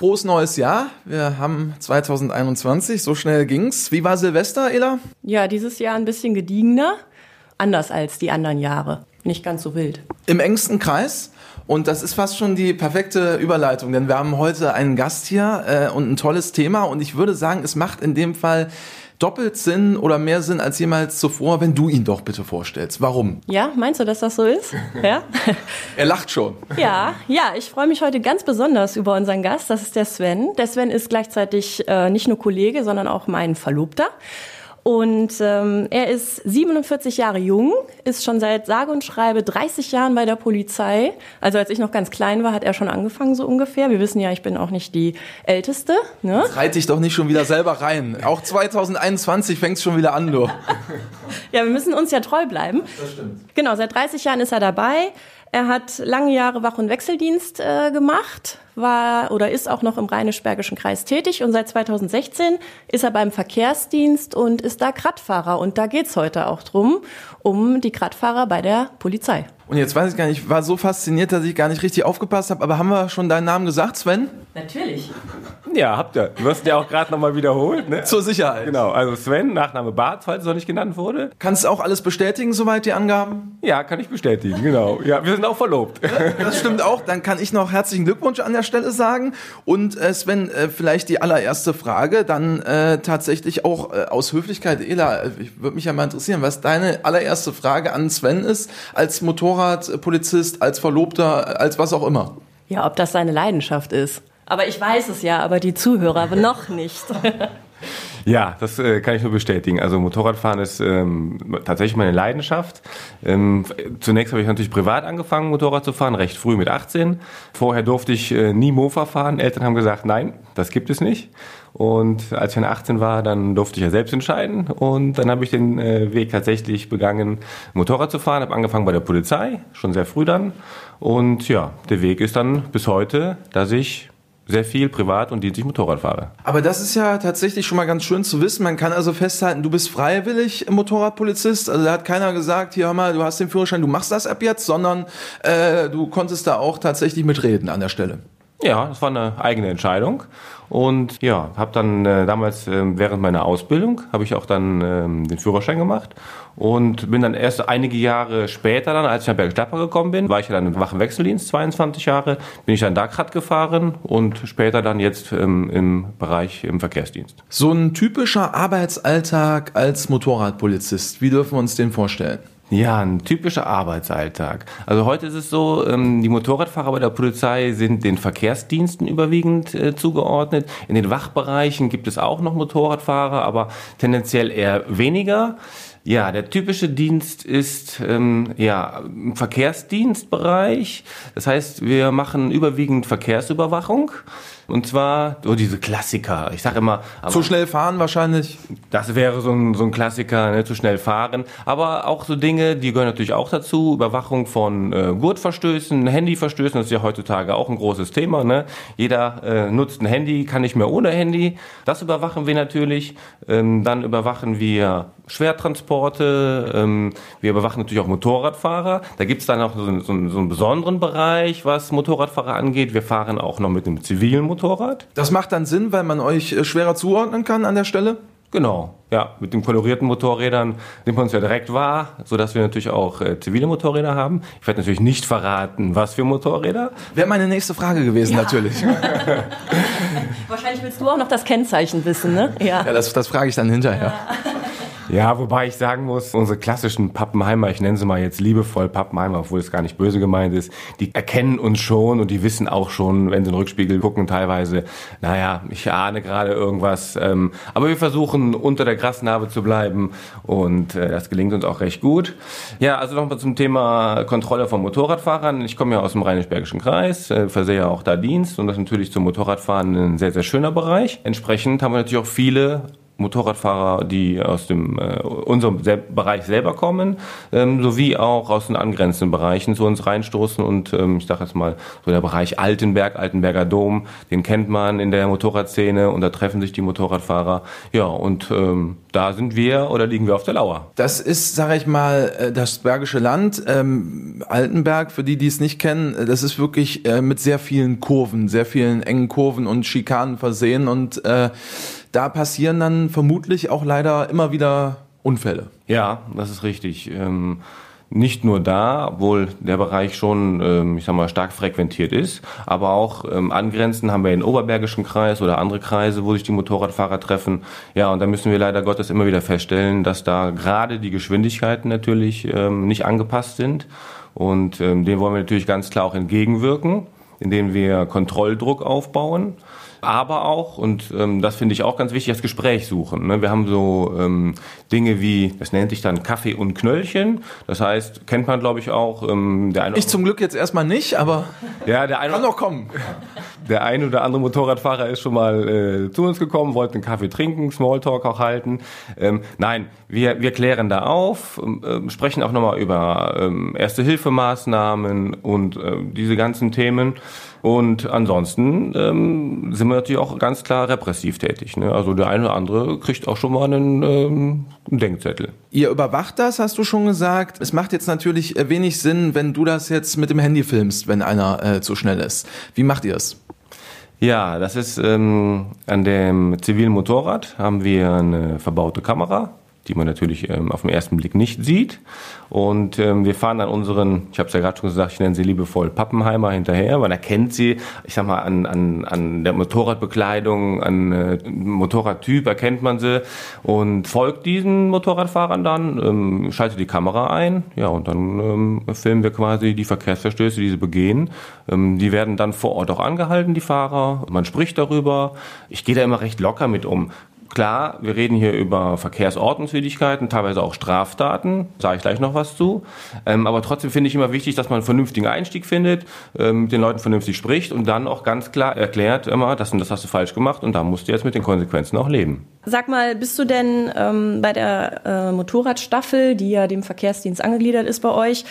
Frohes neues Jahr. Wir haben 2021, so schnell ging's. Wie war Silvester, Ela? Ja, dieses Jahr ein bisschen gediegener, anders als die anderen Jahre. Nicht ganz so wild. Im engsten Kreis? Und das ist fast schon die perfekte Überleitung, denn wir haben heute einen Gast hier äh, und ein tolles Thema. Und ich würde sagen, es macht in dem Fall doppelt Sinn oder mehr Sinn als jemals zuvor, wenn du ihn doch bitte vorstellst. Warum? Ja, meinst du, dass das so ist? Ja. er lacht schon. Ja, ja, ich freue mich heute ganz besonders über unseren Gast. Das ist der Sven. Der Sven ist gleichzeitig äh, nicht nur Kollege, sondern auch mein Verlobter. Und ähm, er ist 47 Jahre jung, ist schon seit sage und schreibe 30 Jahren bei der Polizei. Also als ich noch ganz klein war, hat er schon angefangen so ungefähr. Wir wissen ja, ich bin auch nicht die Älteste. Ne? Jetzt reit dich doch nicht schon wieder selber rein. Auch 2021 fängt es schon wieder an, du. ja, wir müssen uns ja treu bleiben. Das stimmt. Genau, seit 30 Jahren ist er dabei. Er hat lange Jahre Wach- und Wechseldienst äh, gemacht, war oder ist auch noch im Rheinisch-Bergischen Kreis tätig und seit 2016 ist er beim Verkehrsdienst und ist da Kradfahrer. Und da geht's heute auch drum, um die Kradfahrer bei der Polizei. Und jetzt weiß ich gar nicht, ich war so fasziniert, dass ich gar nicht richtig aufgepasst habe, aber haben wir schon deinen Namen gesagt, Sven? Natürlich. Ja, habt ihr. Du hast ja auch gerade nochmal wiederholt. Ne? Zur Sicherheit. Genau, also Sven, Nachname Barth, falls es noch nicht genannt wurde. Kannst du auch alles bestätigen, soweit die Angaben? Ja, kann ich bestätigen, genau. Ja, wir sind auch verlobt. Das stimmt auch. Dann kann ich noch herzlichen Glückwunsch an der Stelle sagen. Und äh, Sven, äh, vielleicht die allererste Frage, dann äh, tatsächlich auch äh, aus Höflichkeit, Ela, äh, ich würde mich ja mal interessieren, was deine allererste Frage an Sven ist, als Motorradpolizist, als Verlobter, als was auch immer. Ja, ob das seine Leidenschaft ist. Aber ich weiß es ja, aber die Zuhörer noch nicht. Ja, das äh, kann ich nur bestätigen. Also Motorradfahren ist ähm, tatsächlich meine Leidenschaft. Ähm, zunächst habe ich natürlich privat angefangen, Motorrad zu fahren, recht früh mit 18. Vorher durfte ich äh, nie Mofa fahren. Eltern haben gesagt, nein, das gibt es nicht. Und als ich dann 18 war, dann durfte ich ja selbst entscheiden. Und dann habe ich den äh, Weg tatsächlich begangen, Motorrad zu fahren. Habe angefangen bei der Polizei, schon sehr früh dann. Und ja, der Weg ist dann bis heute, dass ich sehr viel privat und dienstlich Motorrad fahre. Aber das ist ja tatsächlich schon mal ganz schön zu wissen. Man kann also festhalten, du bist freiwillig Motorradpolizist. Also da hat keiner gesagt, hier hör mal, du hast den Führerschein, du machst das ab jetzt, sondern äh, du konntest da auch tatsächlich mitreden an der Stelle. Ja, das war eine eigene Entscheidung. Und ja, habe dann äh, damals äh, während meiner Ausbildung habe ich auch dann ähm, den Führerschein gemacht und bin dann erst einige Jahre später dann, als ich nach Bergstapper gekommen bin, war ich ja dann im Wachenwechseldienst, 22 Jahre, bin ich dann Dackrad gefahren und später dann jetzt ähm, im Bereich im Verkehrsdienst. So ein typischer Arbeitsalltag als Motorradpolizist, wie dürfen wir uns den vorstellen? Ja, ein typischer Arbeitsalltag. Also heute ist es so, ähm, die Motorradfahrer bei der Polizei sind den Verkehrsdiensten überwiegend äh, zugeordnet. In den Wachbereichen gibt es auch noch Motorradfahrer, aber tendenziell eher weniger. Ja, der typische Dienst ist ähm, ja im Verkehrsdienstbereich. Das heißt, wir machen überwiegend Verkehrsüberwachung. Und zwar so diese Klassiker. Ich sage immer. zu schnell fahren wahrscheinlich. Das wäre so ein, so ein Klassiker, ne, zu schnell fahren. Aber auch so Dinge, die gehören natürlich auch dazu. Überwachung von äh, Gurtverstößen, Handyverstößen, das ist ja heutzutage auch ein großes Thema. Ne? Jeder äh, nutzt ein Handy, kann nicht mehr ohne Handy. Das überwachen wir natürlich. Ähm, dann überwachen wir Schwertransporte. Ähm, wir überwachen natürlich auch Motorradfahrer. Da gibt es dann auch so, so, so einen besonderen Bereich, was Motorradfahrer angeht. Wir fahren auch noch mit einem zivilen Motorrad. Motorrad. Das macht dann Sinn, weil man euch äh, schwerer zuordnen kann an der Stelle? Genau, ja. Mit den kolorierten Motorrädern sind wir uns ja direkt wahr, sodass wir natürlich auch äh, zivile Motorräder haben. Ich werde natürlich nicht verraten, was für Motorräder. Wäre meine nächste Frage gewesen, ja. natürlich. Wahrscheinlich willst du auch noch das Kennzeichen wissen, ne? Ja, ja das, das frage ich dann hinterher. Ja. Ja, wobei ich sagen muss, unsere klassischen Pappenheimer, ich nenne sie mal jetzt liebevoll Pappenheimer, obwohl es gar nicht böse gemeint ist, die erkennen uns schon und die wissen auch schon, wenn sie in den Rückspiegel gucken, teilweise, naja, ich ahne gerade irgendwas. Ähm, aber wir versuchen unter der Grasnarbe zu bleiben und äh, das gelingt uns auch recht gut. Ja, also nochmal zum Thema Kontrolle von Motorradfahrern. Ich komme ja aus dem Rheinisch-Bergischen Kreis, äh, versehe auch da Dienst und das ist natürlich zum Motorradfahren ein sehr, sehr schöner Bereich. Entsprechend haben wir natürlich auch viele Motorradfahrer, die aus dem äh, unserem Sel Bereich selber kommen, ähm, sowie auch aus den angrenzenden Bereichen zu uns reinstoßen und ähm, ich sage jetzt mal so der Bereich Altenberg, Altenberger Dom, den kennt man in der Motorradszene und da treffen sich die Motorradfahrer. Ja, und ähm, da sind wir oder liegen wir auf der Lauer. Das ist, sage ich mal, äh, das Bergische Land. Ähm, Altenberg, für die, die es nicht kennen, äh, das ist wirklich äh, mit sehr vielen Kurven, sehr vielen engen Kurven und Schikanen versehen und äh, da passieren dann vermutlich auch leider immer wieder Unfälle. Ja, das ist richtig. Ähm, nicht nur da, obwohl der Bereich schon, ähm, ich sag mal, stark frequentiert ist, aber auch ähm, angrenzend haben wir den Oberbergischen Kreis oder andere Kreise, wo sich die Motorradfahrer treffen. Ja, und da müssen wir leider Gottes immer wieder feststellen, dass da gerade die Geschwindigkeiten natürlich ähm, nicht angepasst sind. Und ähm, dem wollen wir natürlich ganz klar auch entgegenwirken, indem wir Kontrolldruck aufbauen aber auch, und ähm, das finde ich auch ganz wichtig, das Gespräch suchen. Ne? Wir haben so ähm, Dinge wie, das nennt sich dann Kaffee und Knöllchen. Das heißt, kennt man, glaube ich, auch. Ähm, der eine ich zum Glück jetzt erstmal nicht, aber ja, der eine, kann noch kommen. Der ein oder andere Motorradfahrer ist schon mal äh, zu uns gekommen, wollte einen Kaffee trinken, Smalltalk auch halten. Ähm, nein, wir, wir klären da auf, äh, sprechen auch nochmal über ähm, Erste-Hilfemaßnahmen und äh, diese ganzen Themen. Und ansonsten ähm, sind wir natürlich auch ganz klar repressiv tätig. Ne? Also der eine oder andere kriegt auch schon mal einen, ähm, einen Denkzettel. Ihr überwacht das, hast du schon gesagt. Es macht jetzt natürlich äh, wenig Sinn, wenn du das jetzt mit dem Handy filmst, wenn einer äh, zu schnell ist. Wie macht ihr es? Ja, das ist ähm, an dem zivilen Motorrad haben wir eine verbaute Kamera die man natürlich ähm, auf den ersten Blick nicht sieht. Und ähm, wir fahren dann unseren, ich habe es ja gerade schon gesagt, ich nenne sie liebevoll Pappenheimer hinterher. Man erkennt sie, ich sag mal, an, an, an der Motorradbekleidung, an äh, Motorradtyp erkennt man sie und folgt diesen Motorradfahrern dann, ähm, schaltet die Kamera ein, ja, und dann ähm, filmen wir quasi die Verkehrsverstöße, die sie begehen. Ähm, die werden dann vor Ort auch angehalten, die Fahrer. Man spricht darüber. Ich gehe da immer recht locker mit um. Klar, wir reden hier über Verkehrsordnungswidrigkeiten, teilweise auch Straftaten, sage ich gleich noch was zu. Ähm, aber trotzdem finde ich immer wichtig, dass man einen vernünftigen Einstieg findet, ähm, mit den Leuten vernünftig spricht und dann auch ganz klar erklärt immer, das und das hast du falsch gemacht und da musst du jetzt mit den Konsequenzen auch leben. Sag mal, bist du denn ähm, bei der äh, Motorradstaffel, die ja dem Verkehrsdienst angegliedert ist bei euch,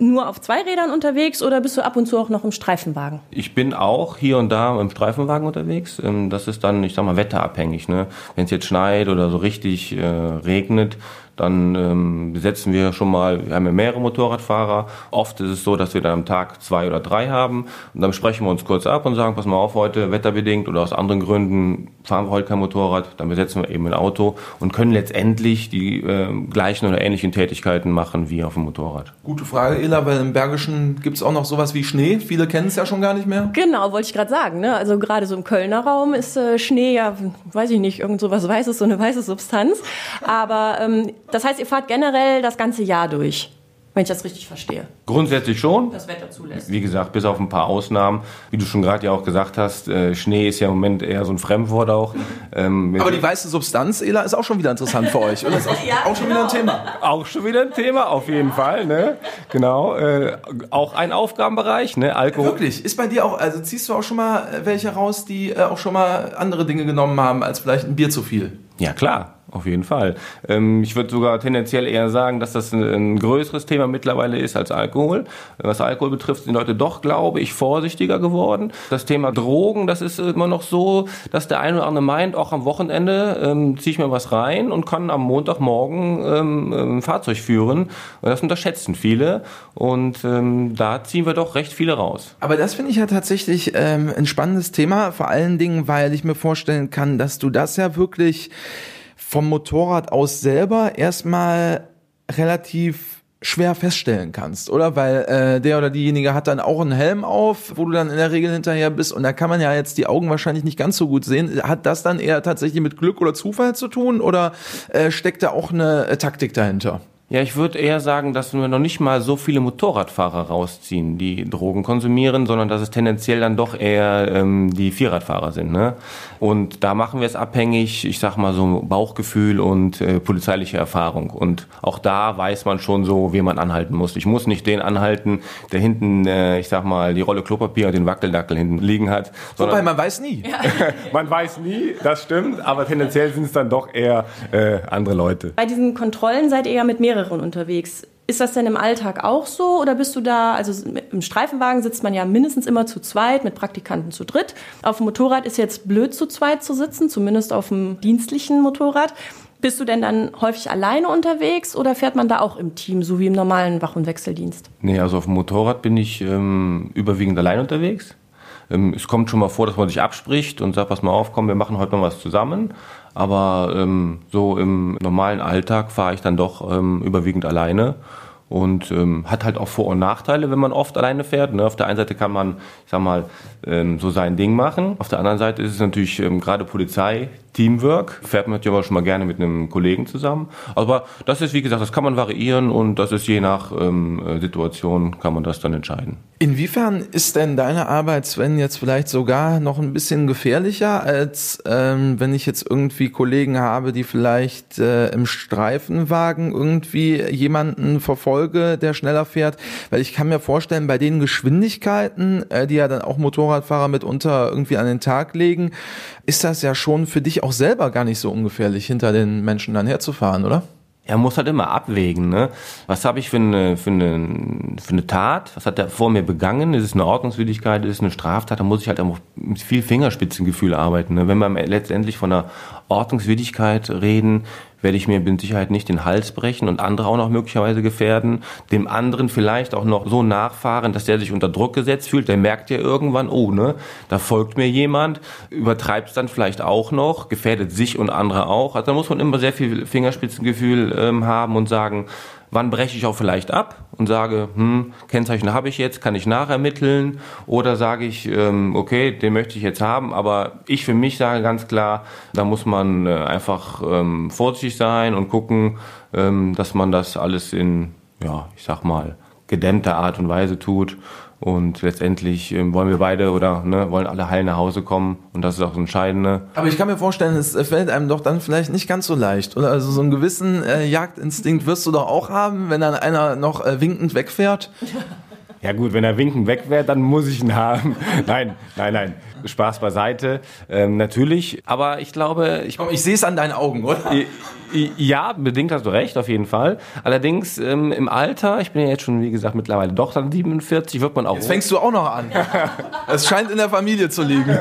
nur auf zwei Rädern unterwegs oder bist du ab und zu auch noch im Streifenwagen? Ich bin auch hier und da im Streifenwagen unterwegs. Ähm, das ist dann, ich sag mal, wetterabhängig. Ne? Wenn es jetzt schneit oder so richtig äh, regnet, dann ähm, besetzen wir schon mal, wir haben ja mehrere Motorradfahrer. Oft ist es so, dass wir dann am Tag zwei oder drei haben. Und dann sprechen wir uns kurz ab und sagen, pass mal auf, heute wetterbedingt oder aus anderen Gründen fahren wir heute kein Motorrad. Dann besetzen wir eben ein Auto und können letztendlich die äh, gleichen oder ähnlichen Tätigkeiten machen wie auf dem Motorrad. Gute Frage, Ela, weil im Bergischen gibt es auch noch sowas wie Schnee. Viele kennen es ja schon gar nicht mehr. Genau, wollte ich gerade sagen. Ne? Also gerade so im Kölner Raum ist äh, Schnee ja, weiß ich nicht, irgend so was Weißes, so eine weiße Substanz. Aber ähm, das heißt, ihr fahrt generell das ganze Jahr durch, wenn ich das richtig verstehe. Grundsätzlich schon. Das Wetter zulässt. Wie gesagt, bis auf ein paar Ausnahmen. Wie du schon gerade ja auch gesagt hast, äh, Schnee ist ja im Moment eher so ein Fremdwort auch. Ähm, Aber die weiße Substanz, Ela, ist auch schon wieder interessant für euch, oder? Ist auch, ja, auch schon genau. wieder ein genau. Thema. Auch schon wieder ein Thema, auf jeden Fall. Ne? Genau. Äh, auch ein Aufgabenbereich, ne? Alkohol. Wirklich? Ist bei dir auch, also ziehst du auch schon mal welche raus, die äh, auch schon mal andere Dinge genommen haben, als vielleicht ein Bier zu viel? Ja, klar. Auf jeden Fall. Ähm, ich würde sogar tendenziell eher sagen, dass das ein, größeres Thema mittlerweile ist als Alkohol. Was Alkohol betrifft, sind Leute doch, glaube ich, vorsichtiger geworden. Das Thema Drogen, das ist immer noch so, dass der eine oder andere meint, auch am Wochenende ähm, ziehe ich mir was rein und kann am Montagmorgen ähm, ein Fahrzeug führen. Und das unterschätzen viele. Und ähm, da ziehen wir doch recht viele raus. Aber das finde ich ja tatsächlich ähm, ein spannendes Thema, vor allen Dingen, weil ich mir vorstellen kann, dass du das ja wirklich vom Motorrad aus selber erstmal relativ schwer feststellen kannst, oder? Weil äh, der oder diejenige hat dann auch einen Helm auf, wo du dann in der Regel hinterher bist und da kann man ja jetzt die Augen wahrscheinlich nicht ganz so gut sehen. Hat das dann eher tatsächlich mit Glück oder Zufall zu tun oder äh, steckt da auch eine äh, Taktik dahinter? Ja, ich würde eher sagen, dass wir noch nicht mal so viele Motorradfahrer rausziehen, die Drogen konsumieren, sondern dass es tendenziell dann doch eher ähm, die Vierradfahrer sind. Ne? Und da machen wir es abhängig, ich sag mal so Bauchgefühl und äh, polizeiliche Erfahrung. Und auch da weiß man schon so, wen man anhalten muss. Ich muss nicht den anhalten, der hinten, äh, ich sag mal, die Rolle Klopapier und den Wackeldackel hinten liegen hat. Wobei man weiß nie. Man weiß nie, das stimmt, aber tendenziell sind es dann doch eher äh, andere Leute. Bei diesen Kontrollen seid ihr ja mit mehreren mehreren unterwegs. Ist das denn im Alltag auch so oder bist du da, also im Streifenwagen sitzt man ja mindestens immer zu zweit, mit Praktikanten zu dritt. Auf dem Motorrad ist jetzt blöd zu zweit zu sitzen, zumindest auf dem dienstlichen Motorrad. Bist du denn dann häufig alleine unterwegs oder fährt man da auch im Team, so wie im normalen Wach- und Wechseldienst? Nee, also auf dem Motorrad bin ich ähm, überwiegend allein unterwegs. Ähm, es kommt schon mal vor, dass man sich abspricht und sagt, pass mal auf, komm, wir machen heute mal was zusammen. Aber ähm, so im normalen Alltag fahre ich dann doch ähm, überwiegend alleine und ähm, hat halt auch Vor- und Nachteile, wenn man oft alleine fährt. Ne? Auf der einen Seite kann man, ich sag mal, ähm, so sein Ding machen. Auf der anderen Seite ist es natürlich ähm, gerade Polizei, Teamwork. Fährt man natürlich aber schon mal gerne mit einem Kollegen zusammen. Aber das ist, wie gesagt, das kann man variieren und das ist je nach ähm, äh, Situation kann man das dann entscheiden. Inwiefern ist denn deine Arbeit, Sven, jetzt vielleicht sogar noch ein bisschen gefährlicher, als ähm, wenn ich jetzt irgendwie Kollegen habe, die vielleicht äh, im Streifenwagen irgendwie jemanden verfolge, der schneller fährt? Weil ich kann mir vorstellen, bei den Geschwindigkeiten, äh, die ja dann auch Motorradfahrer mitunter irgendwie an den Tag legen, ist das ja schon für dich auch selber gar nicht so ungefährlich, hinter den Menschen dann herzufahren, oder? Er muss halt immer abwägen, ne? Was habe ich für eine, für, eine, für eine Tat? Was hat er vor mir begangen? Ist es eine Ordnungswidrigkeit? Ist es eine Straftat? Da muss ich halt auch mit viel Fingerspitzengefühl arbeiten. Ne? Wenn wir letztendlich von einer Ordnungswidrigkeit reden, werde ich mir mit Sicherheit nicht den Hals brechen und andere auch noch möglicherweise gefährden. Dem anderen vielleicht auch noch so nachfahren, dass der sich unter Druck gesetzt fühlt. Der merkt ja irgendwann, oh, ne, da folgt mir jemand, übertreibt es dann vielleicht auch noch, gefährdet sich und andere auch. Also da muss man immer sehr viel Fingerspitzengefühl ähm, haben und sagen, wann breche ich auch vielleicht ab und sage, hm, Kennzeichen habe ich jetzt, kann ich nachermitteln? Oder sage ich, ähm, okay, den möchte ich jetzt haben, aber ich für mich sage ganz klar, da muss man äh, einfach ähm, vorsichtig sein und gucken, ähm, dass man das alles in, ja, ich sag mal, gedämmter Art und Weise tut und letztendlich ähm, wollen wir beide oder ne, wollen alle heil nach Hause kommen und das ist auch das Entscheidende. Aber ich kann mir vorstellen, es fällt einem doch dann vielleicht nicht ganz so leicht, oder? Also so einen gewissen äh, Jagdinstinkt wirst du doch auch haben, wenn dann einer noch äh, winkend wegfährt. Ja gut, wenn er winkend weg wäre, dann muss ich ihn haben. nein, nein, nein. Spaß beiseite. Ähm, natürlich, aber ich glaube... Ich, ich sehe es an deinen Augen, oder? Ja, bedingt hast du recht, auf jeden Fall. Allerdings ähm, im Alter, ich bin ja jetzt schon, wie gesagt, mittlerweile doch dann 47, wird man auch... Jetzt fängst du auch noch an. Es scheint in der Familie zu liegen.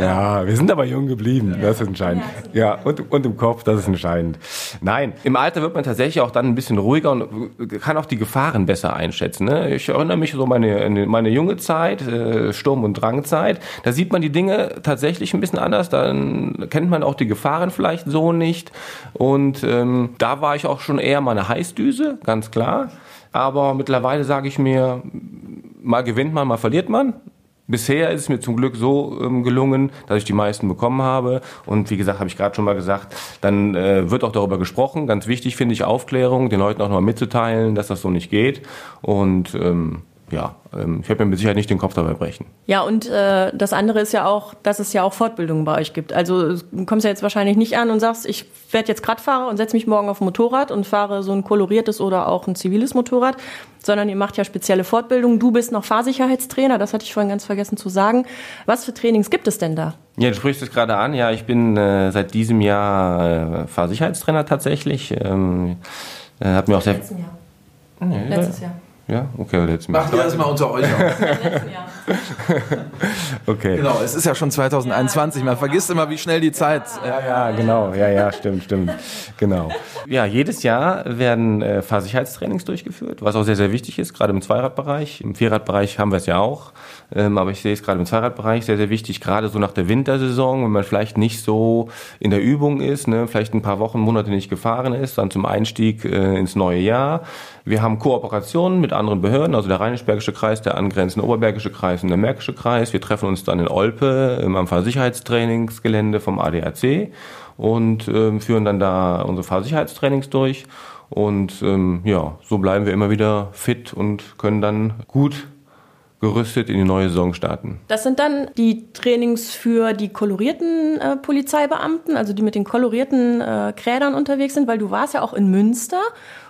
Ja, wir sind aber jung geblieben, das ist entscheidend. Ja, und, und im Kopf, das ist entscheidend. Nein, im Alter wird man tatsächlich auch dann ein bisschen ruhiger und kann auch die Gefahren besser einschätzen. Ne? Ich erinnere mich so meine, meine junge Zeit, äh, Sturm- und Drangzeit, da sieht man die Dinge tatsächlich ein bisschen anders, dann kennt man auch die Gefahren vielleicht so nicht und ähm, da war ich auch schon eher mal eine Heißdüse, ganz klar. Aber mittlerweile sage ich mir, mal gewinnt man, mal verliert man. Bisher ist es mir zum Glück so ähm, gelungen, dass ich die meisten bekommen habe. Und wie gesagt, habe ich gerade schon mal gesagt, dann äh, wird auch darüber gesprochen. Ganz wichtig finde ich Aufklärung, den Leuten auch noch mal mitzuteilen, dass das so nicht geht. Und ähm, ja, ähm, ich werde mir mit Sicherheit nicht den Kopf dabei brechen. Ja, und äh, das andere ist ja auch, dass es ja auch Fortbildungen bei euch gibt. Also du kommst ja jetzt wahrscheinlich nicht an und sagst, ich werde jetzt Radfahrer und setze mich morgen auf ein Motorrad und fahre so ein koloriertes oder auch ein ziviles Motorrad, sondern ihr macht ja spezielle Fortbildungen. Du bist noch Fahrsicherheitstrainer, das hatte ich vorhin ganz vergessen zu sagen. Was für Trainings gibt es denn da? Ja, du sprichst es gerade an. Ja, ich bin äh, seit diesem Jahr äh, Fahrsicherheitstrainer tatsächlich. Ähm, äh, hat mir auch sehr... Letzten Jahr. Nee, Letztes Jahr. Ja, okay, jetzt Macht ihr das mal unter euch aus. okay. Genau, es ist ja schon 2021. Man vergisst immer, wie schnell die Zeit. Ja, ja, genau. Ja, ja, stimmt, stimmt. Genau. Ja, jedes Jahr werden äh, Fahrsicherheitstrainings durchgeführt, was auch sehr, sehr wichtig ist, gerade im Zweiradbereich. Im Vierradbereich haben wir es ja auch. Ähm, aber ich sehe es gerade im Zweiradbereich sehr, sehr wichtig, gerade so nach der Wintersaison, wenn man vielleicht nicht so in der Übung ist, ne, vielleicht ein paar Wochen, Monate nicht gefahren ist, dann zum Einstieg äh, ins neue Jahr. Wir haben Kooperationen mit anderen Behörden, also der Rheinisch-Bergische Kreis, der angrenzende Oberbergische Kreis und der Märkische Kreis. Wir treffen uns dann in Olpe im Fahrsicherheitstrainingsgelände vom ADAC und ähm, führen dann da unsere Fahrsicherheitstrainings durch. Und ähm, ja, so bleiben wir immer wieder fit und können dann gut gerüstet in die neue Saison starten. Das sind dann die Trainings für die kolorierten äh, Polizeibeamten, also die mit den kolorierten äh, Krädern unterwegs sind, weil du warst ja auch in Münster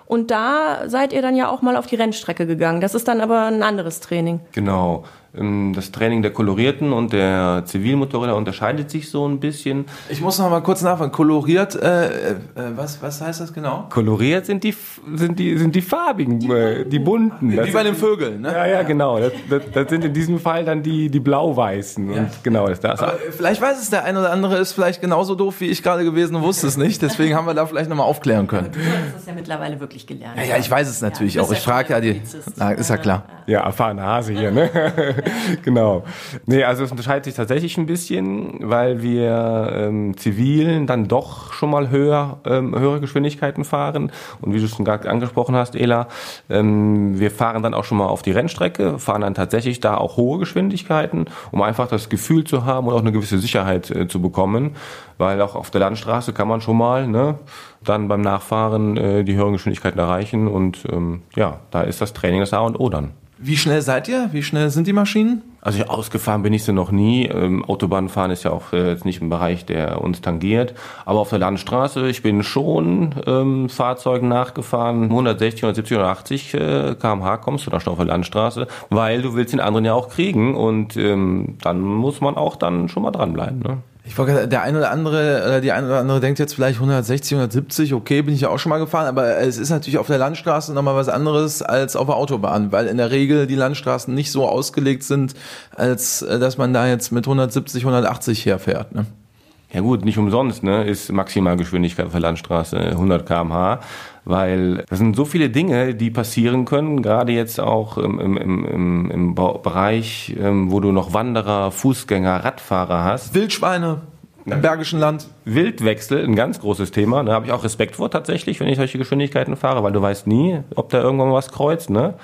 und da seid ihr dann ja auch mal auf die Rennstrecke gegangen. Das ist dann aber ein anderes Training. Genau. Ähm, das Training der Kolorierten und der Zivilmotorräder unterscheidet sich so ein bisschen. Ich muss noch mal kurz nachfragen. Koloriert, äh, äh, was, was heißt das genau? Koloriert sind die, sind die, sind die farbigen, die, äh, die bunten. Wie bei den Vögeln, ne? Ja, ja, genau. Das, das, das, sind in diesem Fall dann die, die blau-weißen. Ja. genau, das, das vielleicht weiß es der eine oder andere, ist vielleicht genauso doof wie ich gerade gewesen und wusste es nicht. Deswegen haben wir da vielleicht noch mal aufklären können. Aber du hast es ja mittlerweile wirklich gelernt. Ja, ja, ich weiß es natürlich ja, auch. Ich frage ja die. Na, ist ja klar. Ja, erfahrene Hase hier, ne? genau. Nee, also es unterscheidet sich tatsächlich ein bisschen, weil wir ähm, Zivilen dann doch schon mal höher, ähm, höhere Geschwindigkeiten fahren. Und wie du schon gerade angesprochen hast, Ela, ähm, wir fahren dann auch schon mal auf die Rennstrecke, fahren dann tatsächlich da auch hohe Geschwindigkeiten, um einfach das Gefühl zu haben und auch eine gewisse Sicherheit äh, zu bekommen. Weil auch auf der Landstraße kann man schon mal ne, dann beim Nachfahren äh, die höheren Geschwindigkeiten erreichen. Und ähm, ja, da ist das Training das A und O dann. Wie schnell seid ihr? Wie schnell sind die Maschinen? Also ausgefahren bin ich sie noch nie. Ähm, Autobahnfahren ist ja auch äh, jetzt nicht ein Bereich, der uns tangiert. Aber auf der Landstraße, ich bin schon ähm, Fahrzeugen nachgefahren. 160, 170, 180 äh, km/h kommst du da schon auf der Landstraße, weil du willst den anderen ja auch kriegen. Und ähm, dann muss man auch dann schon mal dranbleiben. Ne? Ich wollte der eine oder andere oder die eine oder andere denkt jetzt vielleicht 160, 170, okay, bin ich ja auch schon mal gefahren, aber es ist natürlich auf der Landstraße nochmal was anderes als auf der Autobahn, weil in der Regel die Landstraßen nicht so ausgelegt sind, als äh, dass man da jetzt mit 170, 180 herfährt. Ne? Ja gut, nicht umsonst ne, ist Maximalgeschwindigkeit auf der Landstraße 100 km/h, weil das sind so viele Dinge, die passieren können, gerade jetzt auch im, im, im, im Bereich, ähm, wo du noch Wanderer, Fußgänger, Radfahrer hast. Wildschweine im Bergischen Land. Wildwechsel, ein ganz großes Thema. Da habe ich auch Respekt vor tatsächlich, wenn ich solche Geschwindigkeiten fahre, weil du weißt nie, ob da irgendwann was kreuzt. Ne?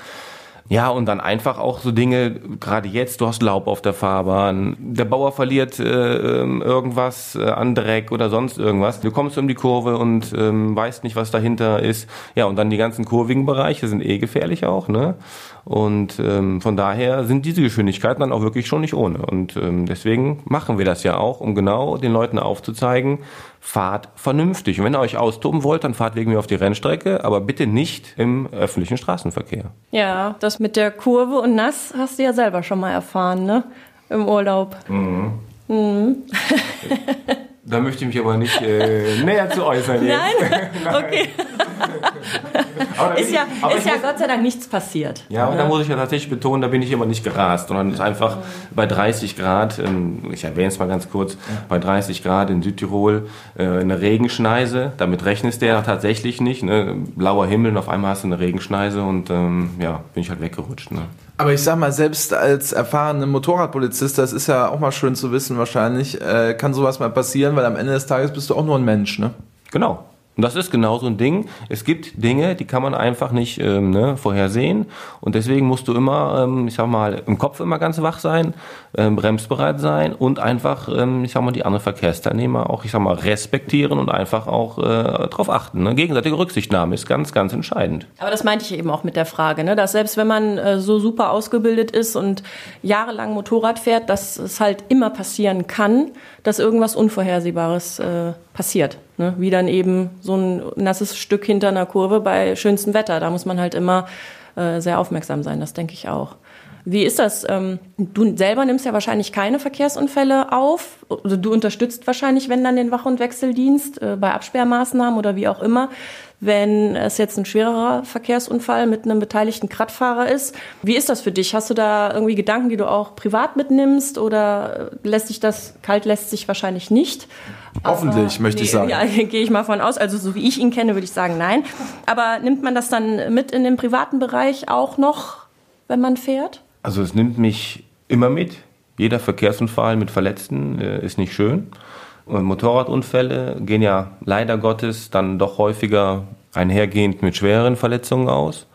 Ja, und dann einfach auch so Dinge, gerade jetzt, du hast Laub auf der Fahrbahn, der Bauer verliert äh, ähm, irgendwas äh, an Dreck oder sonst irgendwas. Du kommst um die Kurve und ähm, weißt nicht, was dahinter ist. Ja, und dann die ganzen kurvigen Bereiche sind eh gefährlich auch, ne? Und ähm, von daher sind diese Geschwindigkeiten dann auch wirklich schon nicht ohne. Und ähm, deswegen machen wir das ja auch, um genau den Leuten aufzuzeigen, fahrt vernünftig. Und wenn ihr euch austoben wollt, dann fahrt wegen mir auf die Rennstrecke, aber bitte nicht im öffentlichen Straßenverkehr. Ja, das mit der Kurve und nass hast du ja selber schon mal erfahren, ne? Im Urlaub. Mhm. Mhm. Da möchte ich mich aber nicht äh, näher zu äußern jetzt. Nein? okay. ist ja, ist ja Gott sei Dank nichts passiert. Ja, und da muss ich ja tatsächlich betonen, da bin ich immer nicht gerast, sondern es ist einfach bei 30 Grad, ähm, ich erwähne es mal ganz kurz, bei 30 Grad in Südtirol äh, eine Regenschneise, damit rechnest du ja tatsächlich nicht, ne? blauer Himmel und auf einmal hast du eine Regenschneise und ähm, ja, bin ich halt weggerutscht. Ne? Aber ich sag mal, selbst als erfahrener Motorradpolizist, das ist ja auch mal schön zu wissen wahrscheinlich, äh, kann sowas mal passieren, weil am Ende des Tages bist du auch nur ein Mensch, ne? Genau. Und das ist genau so ein Ding. Es gibt Dinge, die kann man einfach nicht ähm, ne, vorhersehen. Und deswegen musst du immer, ähm, ich sag mal, im Kopf immer ganz wach sein, ähm, bremsbereit sein und einfach, ähm, ich sag mal, die anderen Verkehrsteilnehmer auch, ich sag mal, respektieren und einfach auch äh, darauf achten. Ne? Gegenseitige Rücksichtnahme ist ganz, ganz entscheidend. Aber das meinte ich eben auch mit der Frage, ne? dass selbst wenn man äh, so super ausgebildet ist und jahrelang Motorrad fährt, dass es halt immer passieren kann, dass irgendwas Unvorhersehbares äh, passiert. Ne? Wie dann eben so ein nasses Stück hinter einer Kurve bei schönstem Wetter. Da muss man halt immer äh, sehr aufmerksam sein, das denke ich auch. Wie ist das? Ähm, du selber nimmst ja wahrscheinlich keine Verkehrsunfälle auf. Also du unterstützt wahrscheinlich, wenn dann den Wach- und Wechseldienst äh, bei Absperrmaßnahmen oder wie auch immer wenn es jetzt ein schwererer Verkehrsunfall mit einem beteiligten Radfahrer ist. Wie ist das für dich? Hast du da irgendwie Gedanken, die du auch privat mitnimmst oder lässt sich das, kalt lässt sich wahrscheinlich nicht? Hoffentlich, Aber, möchte nee, ich sagen. Ja, gehe ich mal von aus. Also so wie ich ihn kenne, würde ich sagen, nein. Aber nimmt man das dann mit in den privaten Bereich auch noch, wenn man fährt? Also es nimmt mich immer mit. Jeder Verkehrsunfall mit Verletzten äh, ist nicht schön. Motorradunfälle gehen ja leider Gottes dann doch häufiger einhergehend mit schwereren Verletzungen aus.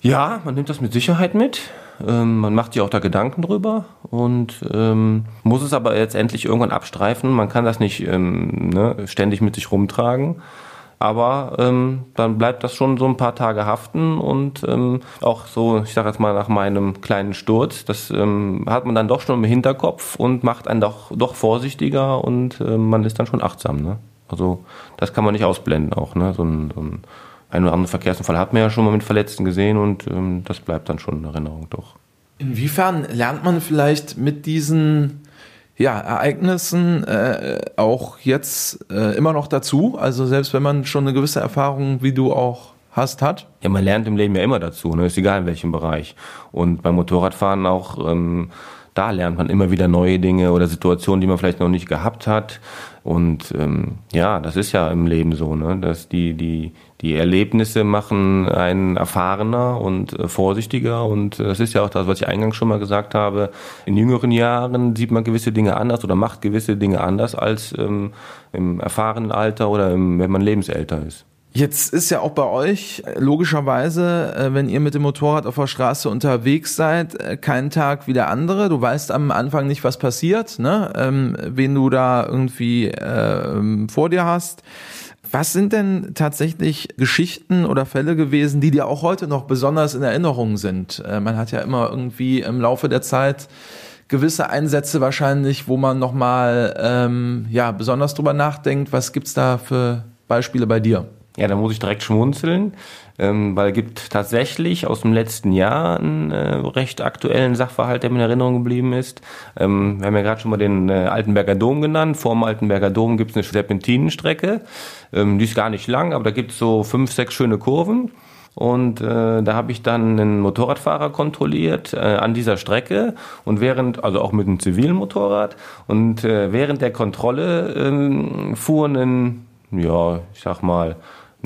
Ja, man nimmt das mit Sicherheit mit. Ähm, man macht sich auch da Gedanken drüber und ähm, muss es aber letztendlich irgendwann abstreifen. Man kann das nicht ähm, ne, ständig mit sich rumtragen. Aber ähm, dann bleibt das schon so ein paar Tage haften und ähm, auch so, ich sage jetzt mal nach meinem kleinen Sturz, das ähm, hat man dann doch schon im Hinterkopf und macht einen doch, doch vorsichtiger und äh, man ist dann schon achtsam. Ne? Also das kann man nicht ausblenden auch. Ne? So ein, so ein ein oder anderen Verkehrsunfall hat man ja schon mal mit Verletzten gesehen und ähm, das bleibt dann schon in Erinnerung doch. Inwiefern lernt man vielleicht mit diesen ja, Ereignissen äh, auch jetzt äh, immer noch dazu? Also selbst wenn man schon eine gewisse Erfahrung, wie du auch hast, hat? Ja, man lernt im Leben ja immer dazu, ne? ist egal in welchem Bereich. Und beim Motorradfahren auch, ähm, da lernt man immer wieder neue Dinge oder Situationen, die man vielleicht noch nicht gehabt hat. Und ähm, ja, das ist ja im Leben so, ne? dass die, die, die Erlebnisse machen einen erfahrener und äh, vorsichtiger. Und äh, das ist ja auch das, was ich eingangs schon mal gesagt habe. In jüngeren Jahren sieht man gewisse Dinge anders oder macht gewisse Dinge anders als ähm, im erfahrenen Alter oder im, wenn man lebensälter ist. Jetzt ist ja auch bei euch äh, logischerweise, wenn ihr mit dem Motorrad auf der Straße unterwegs seid, kein Tag wie der andere. Du weißt am Anfang nicht, was passiert, ne? ähm, wen du da irgendwie äh, vor dir hast. Was sind denn tatsächlich Geschichten oder Fälle gewesen, die dir auch heute noch besonders in Erinnerung sind? Äh, man hat ja immer irgendwie im Laufe der Zeit gewisse Einsätze wahrscheinlich, wo man nochmal ähm, ja, besonders drüber nachdenkt. Was gibt's da für Beispiele bei dir? Ja, da muss ich direkt schmunzeln, ähm, weil es gibt tatsächlich aus dem letzten Jahr einen äh, recht aktuellen Sachverhalt, der mir in Erinnerung geblieben ist. Ähm, wir haben ja gerade schon mal den äh, Altenberger Dom genannt. Vor dem Altenberger Dom gibt es eine Serpentinenstrecke. Ähm, die ist gar nicht lang, aber da gibt es so fünf, sechs schöne Kurven. Und äh, da habe ich dann einen Motorradfahrer kontrolliert äh, an dieser Strecke und während, also auch mit einem zivilen Motorrad, und äh, während der Kontrolle äh, fuhr ein, ja, ich sag mal,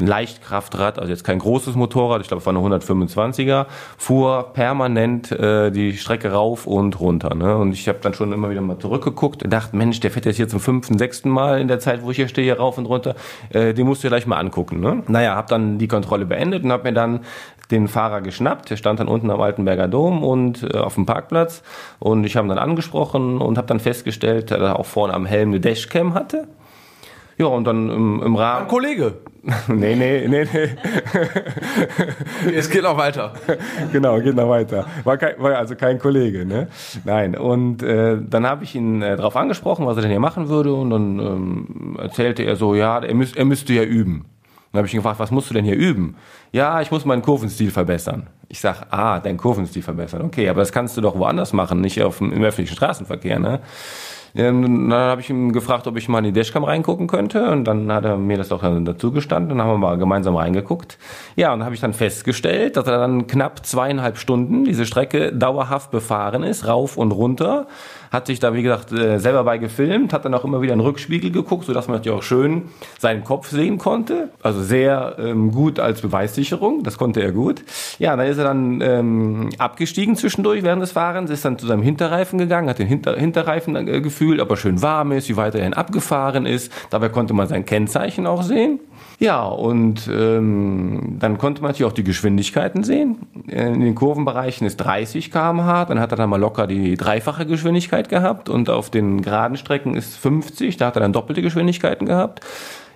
ein Leichtkraftrad, also jetzt kein großes Motorrad, ich glaube es war eine 125er, fuhr permanent äh, die Strecke rauf und runter. Ne? Und ich habe dann schon immer wieder mal zurückgeguckt und dachte, Mensch, der fährt jetzt hier zum fünften, sechsten Mal in der Zeit, wo ich hier stehe, rauf und runter. Äh, den musst du dir gleich mal angucken. Ne? Naja, habe dann die Kontrolle beendet und habe mir dann den Fahrer geschnappt. Der stand dann unten am Altenberger Dom und äh, auf dem Parkplatz. Und ich habe ihn dann angesprochen und habe dann festgestellt, dass er auch vorne am Helm eine Dashcam hatte. Ja, und dann im, im Rahmen. Ein Kollege. nee, nee, nee, nee. es geht noch weiter. genau, geht noch weiter. War, kein, war also kein Kollege, ne? Nein. Und äh, dann habe ich ihn äh, darauf angesprochen, was er denn hier machen würde. Und dann ähm, erzählte er so, ja, er, müß, er müsste ja üben. Dann habe ich ihn gefragt, was musst du denn hier üben? Ja, ich muss meinen Kurvenstil verbessern. Ich sag, ah, deinen Kurvenstil verbessern. Okay, aber das kannst du doch woanders machen, nicht auf dem, im öffentlichen Straßenverkehr, ne? Ähm, dann habe ich ihn gefragt, ob ich mal in die Dashcam reingucken könnte. Und dann hat er mir das auch dazu gestanden. Dann haben wir mal gemeinsam reingeguckt. Ja, und dann habe ich dann festgestellt, dass er dann knapp zweieinhalb Stunden diese Strecke dauerhaft befahren ist, rauf und runter hat sich da, wie gesagt, äh, selber bei gefilmt, hat dann auch immer wieder in den Rückspiegel geguckt, sodass man natürlich auch schön seinen Kopf sehen konnte. Also sehr ähm, gut als Beweissicherung, das konnte er gut. Ja, dann ist er dann ähm, abgestiegen zwischendurch während des Fahrens, ist dann zu seinem Hinterreifen gegangen, hat den Hinter Hinterreifen äh, gefühlt, ob er schön warm ist, wie weit er abgefahren ist. Dabei konnte man sein Kennzeichen auch sehen. Ja, und ähm, dann konnte man natürlich auch die Geschwindigkeiten sehen. In den Kurvenbereichen ist 30 km/h, dann hat er dann mal locker die dreifache Geschwindigkeit gehabt und auf den geraden Strecken ist 50, da hat er dann doppelte Geschwindigkeiten gehabt.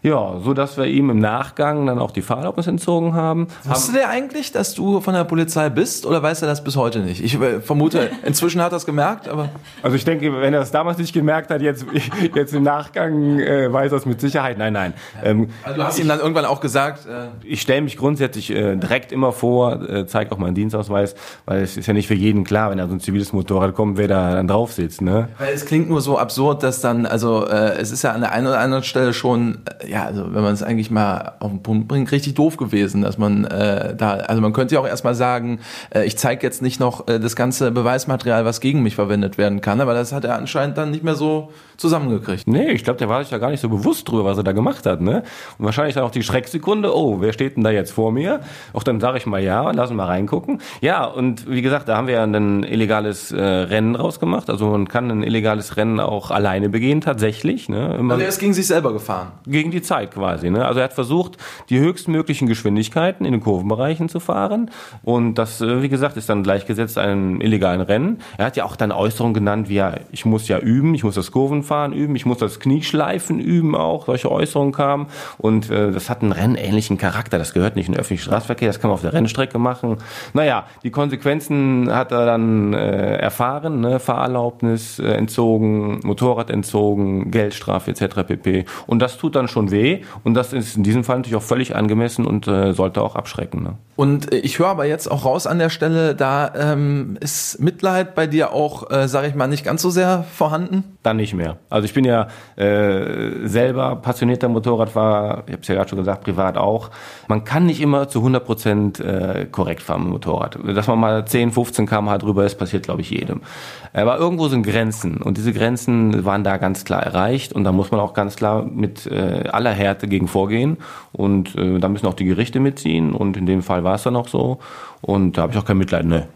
Ja, so dass wir ihm im Nachgang dann auch die Fahrerlaubnis entzogen haben. Wusste der eigentlich, dass du von der Polizei bist oder weiß er das bis heute nicht? Ich äh, vermute, inzwischen hat er es gemerkt, aber. Also ich denke, wenn er es damals nicht gemerkt hat, jetzt, jetzt im Nachgang äh, weiß er es mit Sicherheit. Nein, nein. Ähm, also du hast ihm dann irgendwann auch gesagt. Äh ich stelle mich grundsätzlich äh, direkt immer vor, äh, zeige auch meinen Dienstausweis, weil es ist ja nicht für jeden klar, wenn da so ein ziviles Motorrad kommt, wer da dann drauf sitzt. Ne? Weil es klingt nur so absurd, dass dann, also äh, es ist ja an der einen oder anderen Stelle schon äh, ja, also wenn man es eigentlich mal auf den Punkt bringt, richtig doof gewesen, dass man äh, da, also man könnte ja auch erstmal sagen, äh, ich zeige jetzt nicht noch äh, das ganze Beweismaterial, was gegen mich verwendet werden kann, aber das hat er anscheinend dann nicht mehr so zusammengekriegt. Nee, ich glaube, der war sich da gar nicht so bewusst drüber, was er da gemacht hat, ne? Und wahrscheinlich dann auch die Schrecksekunde, oh, wer steht denn da jetzt vor mir? Auch dann sage ich mal ja, lassen mal reingucken. Ja, und wie gesagt, da haben wir ja ein illegales äh, Rennen rausgemacht, also man kann ein illegales Rennen auch alleine begehen, tatsächlich, ne? Immer also er ist gegen sich selber gefahren? Gegen die die Zeit quasi. Ne? Also er hat versucht, die höchstmöglichen Geschwindigkeiten in den Kurvenbereichen zu fahren. Und das, äh, wie gesagt, ist dann gleichgesetzt einem illegalen Rennen. Er hat ja auch dann Äußerungen genannt, wie ja, ich muss ja üben, ich muss das Kurvenfahren üben, ich muss das Knieschleifen üben auch. Solche Äußerungen kamen. Und äh, das hat einen rennähnlichen Charakter. Das gehört nicht in den öffentlichen Straßenverkehr, das kann man auf der Rennstrecke machen. Naja, die Konsequenzen hat er dann äh, erfahren. Ne? Fahrerlaubnis äh, entzogen, Motorrad entzogen, Geldstrafe etc. pp. Und das tut dann schon weh. Und das ist in diesem Fall natürlich auch völlig angemessen und äh, sollte auch abschrecken. Ne? Und äh, ich höre aber jetzt auch raus an der Stelle, da ähm, ist Mitleid bei dir auch, äh, sage ich mal, nicht ganz so sehr vorhanden? Dann nicht mehr. Also ich bin ja äh, selber passionierter Motorradfahrer, ich habe es ja gerade schon gesagt, privat auch. Man kann nicht immer zu 100 Prozent äh, korrekt fahren mit dem Motorrad. Dass man mal 10, 15 km/h drüber ist, passiert, glaube ich, jedem. Aber irgendwo sind Grenzen und diese Grenzen waren da ganz klar erreicht und da muss man auch ganz klar mit äh, aller Härte gegen vorgehen und äh, da müssen auch die Gerichte mitziehen und in dem Fall war es dann auch so und da habe ich auch kein Mitleid, ne,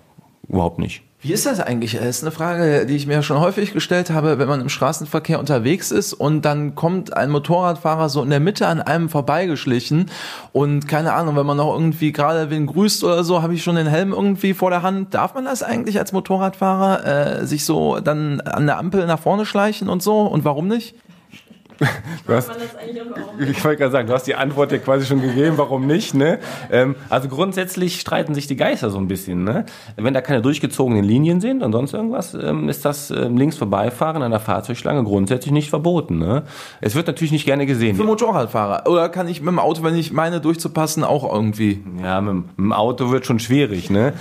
überhaupt nicht. Wie ist das eigentlich? Das ist eine Frage, die ich mir schon häufig gestellt habe, wenn man im Straßenverkehr unterwegs ist und dann kommt ein Motorradfahrer so in der Mitte an einem vorbeigeschlichen und keine Ahnung, wenn man noch irgendwie gerade wen grüßt oder so, habe ich schon den Helm irgendwie vor der Hand. Darf man das eigentlich als Motorradfahrer äh, sich so dann an der Ampel nach vorne schleichen und so und warum nicht? Du hast, ich wollte gerade sagen, du hast die Antwort ja quasi schon gegeben, warum nicht, ne? Ähm, also grundsätzlich streiten sich die Geister so ein bisschen, ne? Wenn da keine durchgezogenen Linien sind und sonst irgendwas, ähm, ist das ähm, links vorbeifahren an der Fahrzeugschlange grundsätzlich nicht verboten, ne? Es wird natürlich nicht gerne gesehen. Für Motorradfahrer. Oder kann ich mit dem Auto, wenn ich meine durchzupassen, auch irgendwie? Ja, mit, dem Auto wird schon schwierig, ne?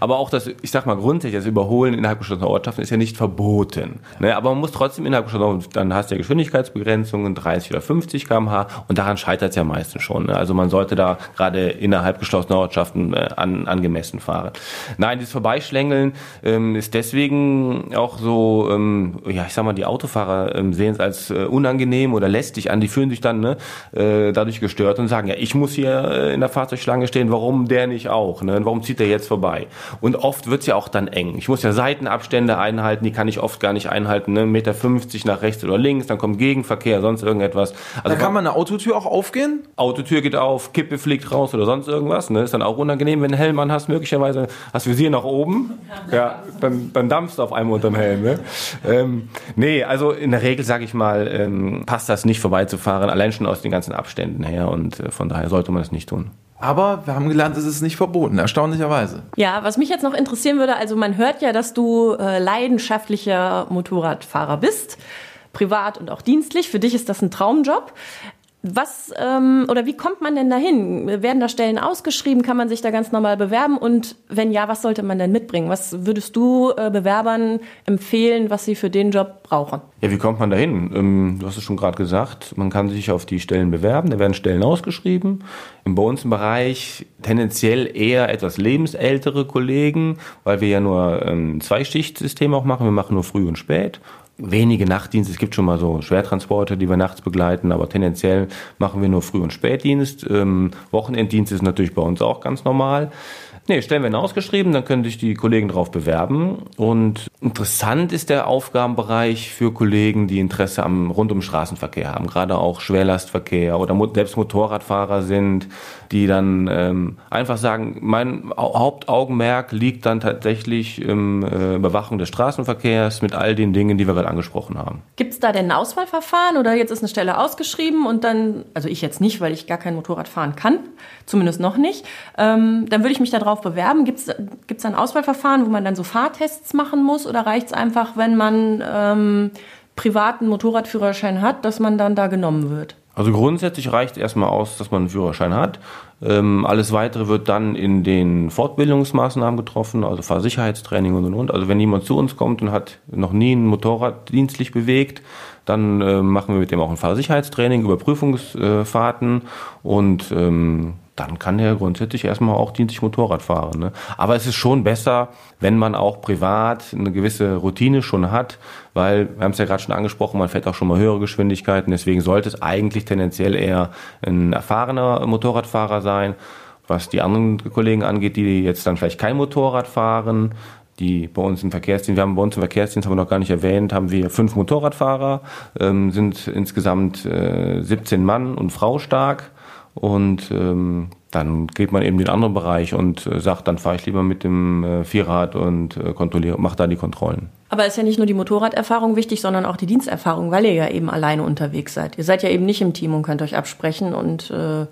aber auch das, ich sag mal grundsätzlich, das Überholen innerhalb geschlossener Ortschaften ist ja nicht verboten, ne? Aber man muss trotzdem innerhalb geschlossener, dann hast du ja Geschwindigkeitsbegrenzung Begrenzungen 30 oder 50 km/h und daran scheitert es ja meistens schon. Ne? Also man sollte da gerade innerhalb geschlossener Ortschaften äh, an, angemessen fahren. Nein, dieses Vorbeischlängeln ähm, ist deswegen auch so, ähm, ja, ich sag mal, die Autofahrer ähm, sehen es als äh, unangenehm oder lästig an. Die fühlen sich dann ne, äh, dadurch gestört und sagen, ja, ich muss hier äh, in der Fahrzeugschlange stehen, warum der nicht auch? Ne? Warum zieht der jetzt vorbei? Und oft wird es ja auch dann eng. Ich muss ja Seitenabstände einhalten, die kann ich oft gar nicht einhalten. Ne? 1,50 Meter nach rechts oder links, dann kommt Gegenverkehr Verkehr, sonst irgendetwas. Also da kann man eine Autotür auch aufgehen? Autotür geht auf, Kippe fliegt raus oder sonst irgendwas. Ne? Ist dann auch unangenehm, wenn du einen Helm an hast, möglicherweise hast du Visier nach oben. Ja, dann, dann dampfst du auf einmal unterm Helm. Ne? Ähm, nee, also in der Regel, sage ich mal, ähm, passt das nicht vorbeizufahren, allein schon aus den ganzen Abständen her und äh, von daher sollte man das nicht tun. Aber wir haben gelernt, es ist nicht verboten, erstaunlicherweise. Ja, was mich jetzt noch interessieren würde, also man hört ja, dass du äh, leidenschaftlicher Motorradfahrer bist privat und auch dienstlich. Für dich ist das ein Traumjob. Was ähm, oder wie kommt man denn dahin? Werden da Stellen ausgeschrieben? Kann man sich da ganz normal bewerben? Und wenn ja, was sollte man denn mitbringen? Was würdest du äh, Bewerbern empfehlen, was sie für den Job brauchen? Ja, wie kommt man dahin? Ähm, du hast es schon gerade gesagt, man kann sich auf die Stellen bewerben. Da werden Stellen ausgeschrieben. Im bei uns im Bereich tendenziell eher etwas lebensältere Kollegen, weil wir ja nur ähm, Zweischichtsystem auch machen. Wir machen nur früh und spät wenige Nachtdienste. Es gibt schon mal so Schwertransporte, die wir nachts begleiten, aber tendenziell machen wir nur Früh- und Spätdienst. Ähm, Wochenenddienst ist natürlich bei uns auch ganz normal. Nee, stellen wir ausgeschrieben, dann können sich die Kollegen darauf bewerben. Und interessant ist der Aufgabenbereich für Kollegen, die Interesse am rund Straßenverkehr haben, gerade auch Schwerlastverkehr oder selbst Motorradfahrer sind, die dann ähm, einfach sagen, mein Hauptaugenmerk liegt dann tatsächlich im äh, Überwachung des Straßenverkehrs mit all den Dingen, die wir gerade angesprochen haben. Gibt es da denn ein Auswahlverfahren oder jetzt ist eine Stelle ausgeschrieben und dann, also ich jetzt nicht, weil ich gar kein Motorrad fahren kann, zumindest noch nicht, ähm, dann würde ich mich darauf bewerben. Gibt es ein Auswahlverfahren, wo man dann so Fahrtests machen muss oder reicht es einfach, wenn man ähm, privaten Motorradführerschein hat, dass man dann da genommen wird? Also grundsätzlich reicht erstmal aus, dass man einen Führerschein hat. Ähm, alles weitere wird dann in den Fortbildungsmaßnahmen getroffen, also Fahrsicherheitstraining und und und. Also wenn jemand zu uns kommt und hat noch nie ein Motorrad dienstlich bewegt, dann äh, machen wir mit dem auch ein Fahrsicherheitstraining, Überprüfungsfahrten und ähm, dann kann er grundsätzlich erstmal auch dienstlich Motorrad fahren. Ne? Aber es ist schon besser, wenn man auch privat eine gewisse Routine schon hat, weil wir haben es ja gerade schon angesprochen, man fährt auch schon mal höhere Geschwindigkeiten. Deswegen sollte es eigentlich tendenziell eher ein erfahrener Motorradfahrer sein. Was die anderen Kollegen angeht, die jetzt dann vielleicht kein Motorrad fahren, die bei uns im Verkehrsdienst, wir haben bei uns im Verkehrsdienst, haben wir noch gar nicht erwähnt, haben wir fünf Motorradfahrer, ähm, sind insgesamt äh, 17 Mann und Frau stark und ähm, dann geht man eben in den anderen Bereich und äh, sagt, dann fahre ich lieber mit dem äh, Vierrad und äh, kontrolliere, mache da die Kontrollen. Aber ist ja nicht nur die Motorraderfahrung wichtig, sondern auch die Diensterfahrung, weil ihr ja eben alleine unterwegs seid. Ihr seid ja eben nicht im Team und könnt euch absprechen und äh,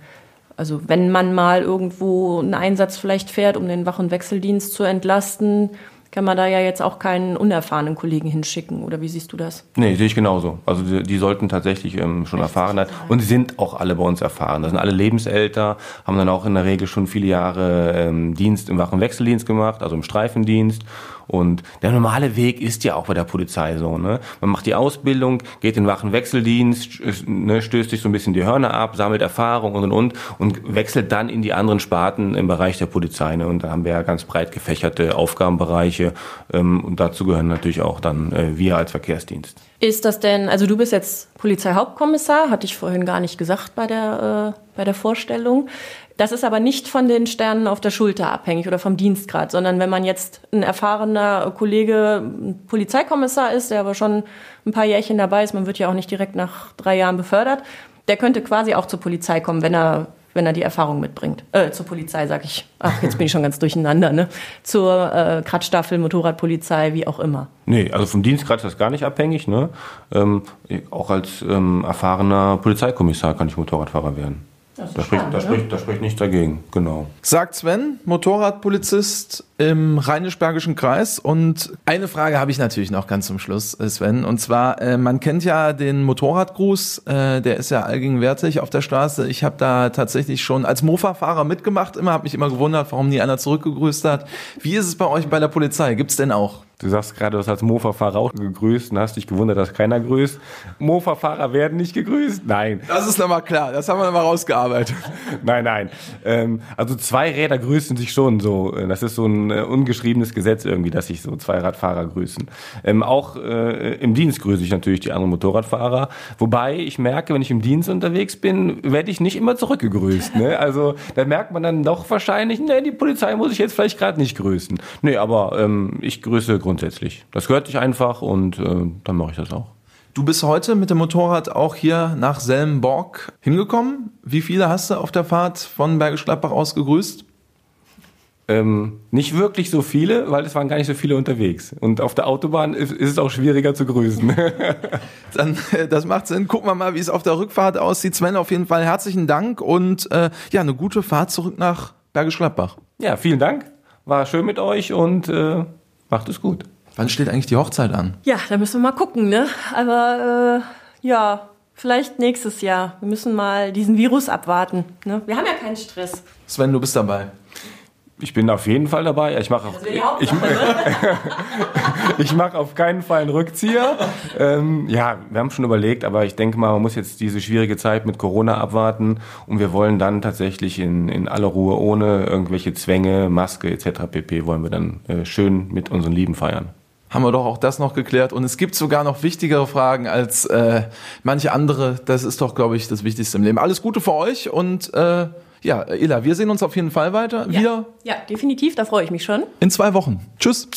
also wenn man mal irgendwo einen Einsatz vielleicht fährt, um den Wach- und Wechseldienst zu entlasten, kann man da ja jetzt auch keinen unerfahrenen Kollegen hinschicken. Oder wie siehst du das? Nee, sehe ich genauso. Also die, die sollten tatsächlich ähm, schon erfahren sein. Und sie sind auch alle bei uns erfahren. Das sind alle lebensälter, haben dann auch in der Regel schon viele Jahre ähm, Dienst im Wach- und Wechseldienst gemacht, also im Streifendienst. Und der normale Weg ist ja auch bei der Polizei so. Ne? Man macht die Ausbildung, geht in den wachen Wechseldienst, ne, stößt sich so ein bisschen die Hörner ab, sammelt Erfahrung und und und und wechselt dann in die anderen Sparten im Bereich der Polizei. Ne? Und da haben wir ja ganz breit gefächerte Aufgabenbereiche ähm, und dazu gehören natürlich auch dann äh, wir als Verkehrsdienst. Ist das denn, also du bist jetzt Polizeihauptkommissar, hatte ich vorhin gar nicht gesagt bei der, äh, bei der Vorstellung. Das ist aber nicht von den Sternen auf der Schulter abhängig oder vom Dienstgrad, sondern wenn man jetzt ein erfahrener Kollege, ein Polizeikommissar ist, der aber schon ein paar Jährchen dabei ist, man wird ja auch nicht direkt nach drei Jahren befördert, der könnte quasi auch zur Polizei kommen, wenn er wenn er die Erfahrung mitbringt. Äh, zur Polizei, sag ich. Ach, jetzt bin ich schon ganz durcheinander, ne? Zur äh, Kratzstaffel, Motorradpolizei, wie auch immer. Nee, also vom Dienstgrad ist das gar nicht abhängig, ne? Ähm, auch als ähm, erfahrener Polizeikommissar kann ich Motorradfahrer werden. Da spricht, da, spricht, da spricht nichts dagegen, genau. Sagt Sven, Motorradpolizist im Rheinisch-Bergischen Kreis. Und eine Frage habe ich natürlich noch ganz zum Schluss, äh, Sven. Und zwar, äh, man kennt ja den Motorradgruß, äh, der ist ja allgegenwärtig auf der Straße. Ich habe da tatsächlich schon als Mofa-Fahrer mitgemacht, immer habe mich immer gewundert, warum nie einer zurückgegrüßt hat. Wie ist es bei euch bei der Polizei? Gibt's denn auch? Du sagst gerade, du hast als Mofa-Fahrer auch gegrüßt und hast dich gewundert, dass keiner grüßt. Mofa-Fahrer werden nicht gegrüßt? Nein. Das ist nochmal klar, das haben wir nochmal rausgearbeitet. nein, nein. Ähm, also zwei Räder grüßen sich schon so. Das ist so ein äh, ungeschriebenes Gesetz irgendwie, dass sich so zwei Radfahrer grüßen. Ähm, auch äh, im Dienst grüße ich natürlich die anderen Motorradfahrer. Wobei ich merke, wenn ich im Dienst unterwegs bin, werde ich nicht immer zurückgegrüßt. Ne? Also da merkt man dann doch wahrscheinlich, ne, die Polizei muss ich jetzt vielleicht gerade nicht grüßen. Nee, aber ähm, ich grüße grundsätzlich. Das gehört sich einfach und äh, dann mache ich das auch. Du bist heute mit dem Motorrad auch hier nach Selmenborg hingekommen. Wie viele hast du auf der Fahrt von Bergisch Gladbach aus gegrüßt? Ähm, nicht wirklich so viele, weil es waren gar nicht so viele unterwegs. Und auf der Autobahn ist, ist es auch schwieriger zu grüßen. Dann, äh, das macht Sinn. Gucken wir mal, wie es auf der Rückfahrt aussieht. Sven, auf jeden Fall herzlichen Dank und äh, ja, eine gute Fahrt zurück nach Bergisch Gladbach. Ja, vielen Dank. War schön mit euch und äh, Macht es gut. Wann steht eigentlich die Hochzeit an? Ja, da müssen wir mal gucken, ne? Aber äh, ja, vielleicht nächstes Jahr. Wir müssen mal diesen Virus abwarten. Ne? Wir haben ja keinen Stress. Sven, du bist dabei. Ich bin auf jeden Fall dabei. Ich mache auf, ich, ich mach auf keinen Fall einen Rückzieher. Ähm, ja, wir haben schon überlegt, aber ich denke mal, man muss jetzt diese schwierige Zeit mit Corona abwarten und wir wollen dann tatsächlich in, in aller Ruhe, ohne irgendwelche Zwänge, Maske etc. pp. wollen wir dann äh, schön mit unseren Lieben feiern haben wir doch auch das noch geklärt. Und es gibt sogar noch wichtigere Fragen als äh, manche andere. Das ist doch, glaube ich, das Wichtigste im Leben. Alles Gute für euch und äh, ja, Ella, wir sehen uns auf jeden Fall weiter. Ja. Wieder. Ja, definitiv, da freue ich mich schon. In zwei Wochen. Tschüss.